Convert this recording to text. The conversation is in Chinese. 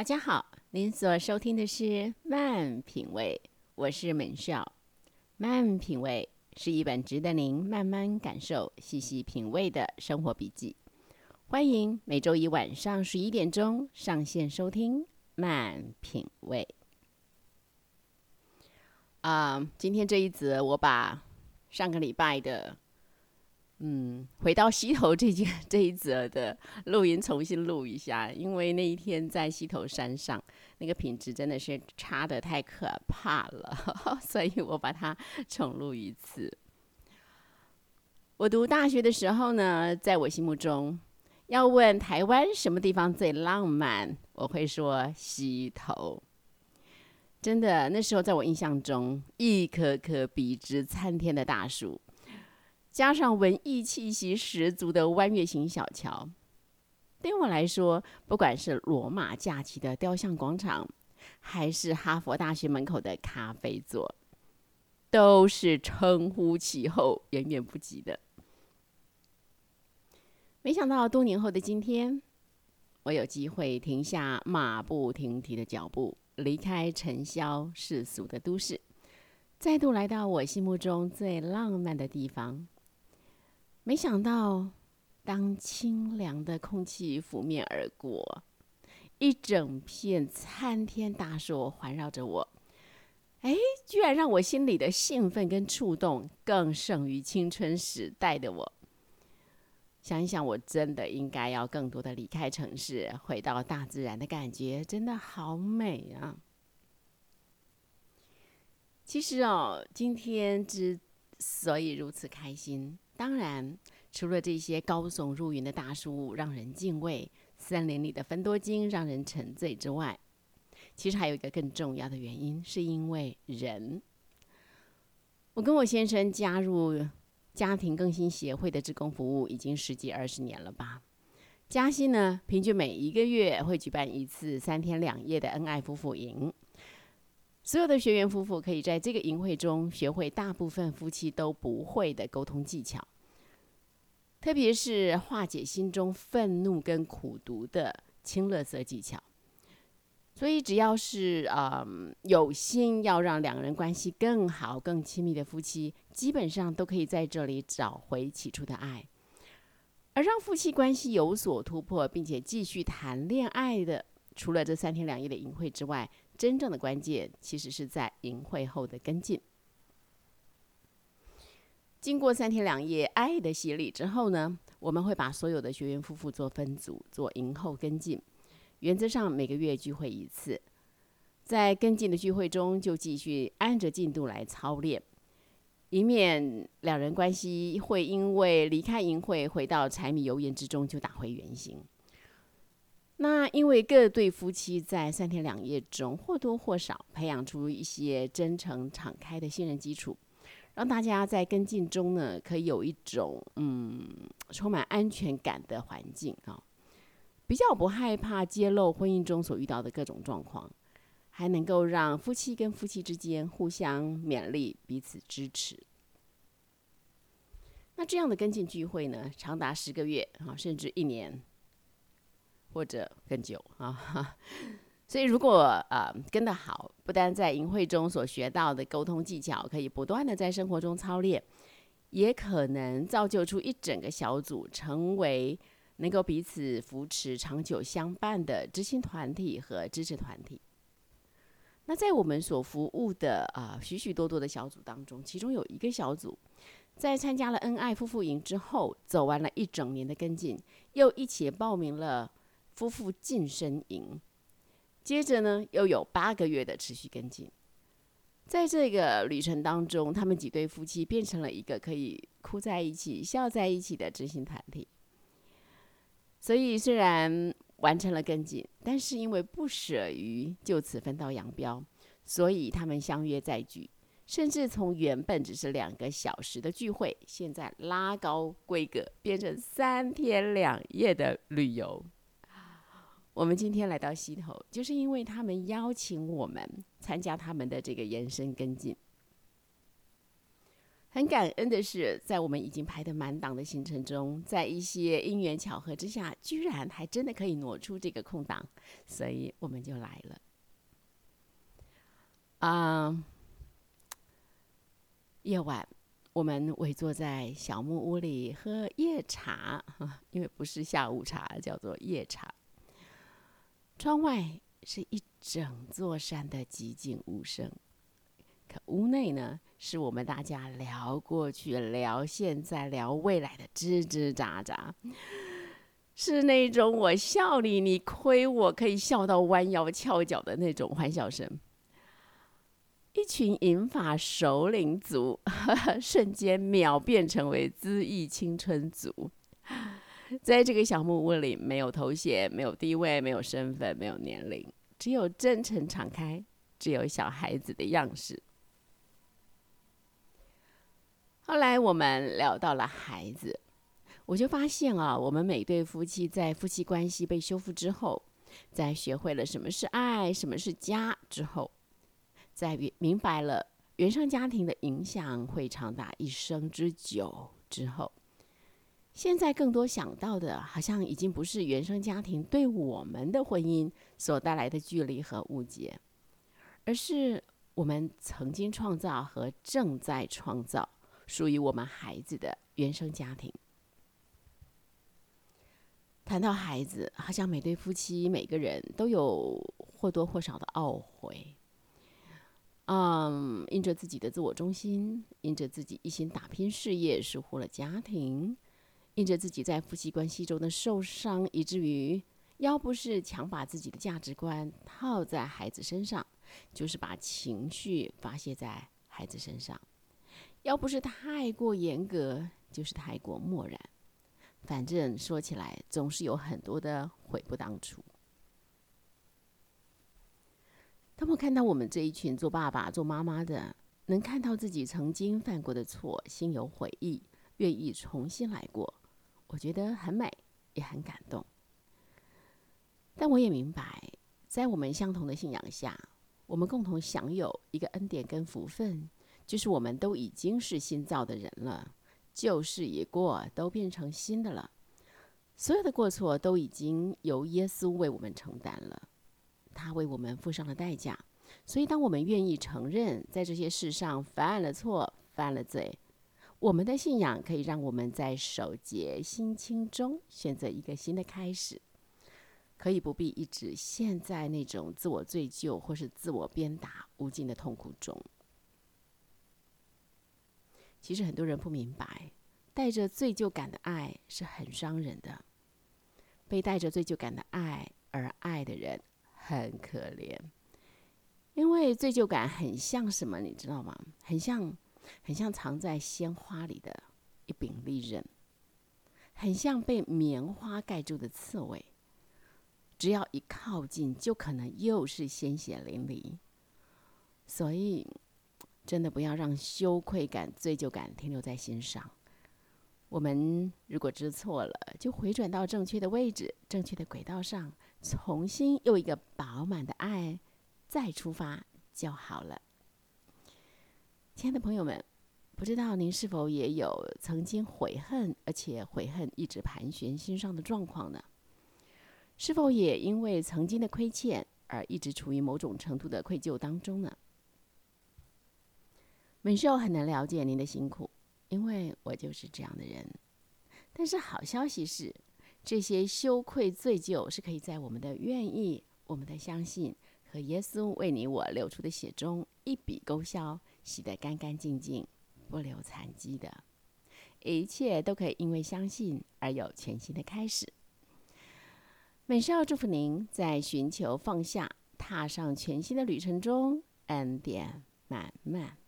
大家好，您所收听的是《慢品味》，我是门少。《慢品味》是一本值得您慢慢感受、细细品味的生活笔记。欢迎每周一晚上十一点钟上线收听《慢品味》。啊，今天这一则，我把上个礼拜的。嗯，回到溪头这件这一则的录音重新录一下，因为那一天在溪头山上，那个品质真的是差的太可怕了，所以我把它重录一次。我读大学的时候呢，在我心目中，要问台湾什么地方最浪漫，我会说溪头。真的，那时候在我印象中，一棵棵笔直参天的大树。加上文艺气息十足的弯月形小桥，对我来说，不管是罗马假期的雕像广场，还是哈佛大学门口的咖啡座，都是称呼其后远远不及的。没想到多年后的今天，我有机会停下马不停蹄的脚步，离开尘嚣世俗的都市，再度来到我心目中最浪漫的地方。没想到，当清凉的空气拂面而过，一整片参天大树环绕着我，哎，居然让我心里的兴奋跟触动更胜于青春时代的我。想一想，我真的应该要更多的离开城市，回到大自然的感觉，真的好美啊！其实哦，今天之所以如此开心。当然，除了这些高耸入云的大树让人敬畏，森林里的芬多精让人沉醉之外，其实还有一个更重要的原因，是因为人。我跟我先生加入家庭更新协会的职工服务已经十几二十年了吧？嘉兴呢，平均每一个月会举办一次三天两夜的恩爱夫妇营。所有的学员夫妇可以在这个营会中学会大部分夫妻都不会的沟通技巧，特别是化解心中愤怒跟苦毒的清乐色技巧。所以，只要是嗯有心要让两人关系更好、更亲密的夫妻，基本上都可以在这里找回起初的爱。而让夫妻关系有所突破，并且继续谈恋爱的，除了这三天两夜的营会之外。真正的关键其实是在营会后的跟进。经过三天两夜爱的洗礼之后呢，我们会把所有的学员夫妇做分组做营后跟进，原则上每个月聚会一次，在跟进的聚会中就继续按着进度来操练，以免两人关系会因为离开营会回到柴米油盐之中就打回原形。那因为各对夫妻在三天两夜中或多或少培养出一些真诚敞开的信任基础，让大家在跟进中呢，可以有一种嗯充满安全感的环境啊，比较不害怕揭露婚姻中所遇到的各种状况，还能够让夫妻跟夫妻之间互相勉励、彼此支持。那这样的跟进聚会呢，长达十个月啊，甚至一年。或者更久啊，所以如果呃跟得好，不但在营会中所学到的沟通技巧可以不断的在生活中操练，也可能造就出一整个小组成为能够彼此扶持、长久相伴的知心团体和支持团体。那在我们所服务的啊许许多多的小组当中，其中有一个小组在参加了恩爱夫妇营之后，走完了一整年的跟进，又一起报名了。夫妇晋升营，接着呢又有八个月的持续跟进，在这个旅程当中，他们几对夫妻变成了一个可以哭在一起、笑在一起的知心团体。所以虽然完成了跟进，但是因为不舍于就此分道扬镳，所以他们相约再聚，甚至从原本只是两个小时的聚会，现在拉高规格，变成三天两夜的旅游。我们今天来到溪头，就是因为他们邀请我们参加他们的这个延伸跟进。很感恩的是，在我们已经排的满档的行程中，在一些因缘巧合之下，居然还真的可以挪出这个空档，所以我们就来了。啊，夜晚，我们围坐在小木屋里喝夜茶，因为不是下午茶，叫做夜茶。窗外是一整座山的寂静无声。可屋内呢，是我们大家聊过去、聊现在、聊未来的吱吱喳喳，是那种我笑你，你亏我可以笑到弯腰翘脚的那种欢笑声。一群银发首领族，瞬间秒变成为恣意青春族。在这个小木屋里，没有头衔，没有地位，没有身份，没有年龄，只有真诚敞开，只有小孩子的样式。后来我们聊到了孩子，我就发现啊，我们每对夫妻在夫妻关系被修复之后，在学会了什么是爱、什么是家之后，在明白了原生家庭的影响会长达一生之久之后，现在更多想到的，好像已经不是原生家庭对我们的婚姻所带来的距离和误解，而是我们曾经创造和正在创造。属于我们孩子的原生家庭。谈到孩子，好像每对夫妻每个人都有或多或少的懊悔。嗯，因着自己的自我中心，因着自己一心打拼事业，疏忽了家庭；因着自己在夫妻关系中的受伤，以至于要不是强把自己的价值观套在孩子身上，就是把情绪发泄在孩子身上。要不是太过严格，就是太过漠然。反正说起来，总是有很多的悔不当初。当我看到我们这一群做爸爸、做妈妈的，能看到自己曾经犯过的错，心有悔意，愿意重新来过，我觉得很美，也很感动。但我也明白，在我们相同的信仰下，我们共同享有一个恩典跟福分。就是我们都已经是新造的人了，旧事已过，都变成新的了。所有的过错都已经由耶稣为我们承担了，他为我们付上了代价。所以，当我们愿意承认在这些事上犯了错、犯了罪，我们的信仰可以让我们在守节心清中选择一个新的开始，可以不必一直陷在那种自我罪疚或是自我鞭打无尽的痛苦中。其实很多人不明白，带着罪疚感的爱是很伤人的。被带着罪疚感的爱而爱的人很可怜，因为罪疚感很像什么，你知道吗？很像，很像藏在鲜花里的一柄利刃，很像被棉花盖住的刺猬，只要一靠近，就可能又是鲜血淋漓。所以。真的不要让羞愧感、罪疚感停留在心上。我们如果知错了，就回转到正确的位置、正确的轨道上，重新用一个饱满的爱再出发就好了。亲爱的朋友们，不知道您是否也有曾经悔恨，而且悔恨一直盘旋心上的状况呢？是否也因为曾经的亏欠而一直处于某种程度的愧疚当中呢？美秀很能了解您的辛苦，因为我就是这样的人。但是好消息是，这些羞愧罪疚是可以在我们的愿意、我们的相信和耶稣为你我流出的血中一笔勾销，洗得干干净净，不留残迹的。一切都可以因为相信而有全新的开始。美少祝福您在寻求放下、踏上全新的旅程中，恩典满满。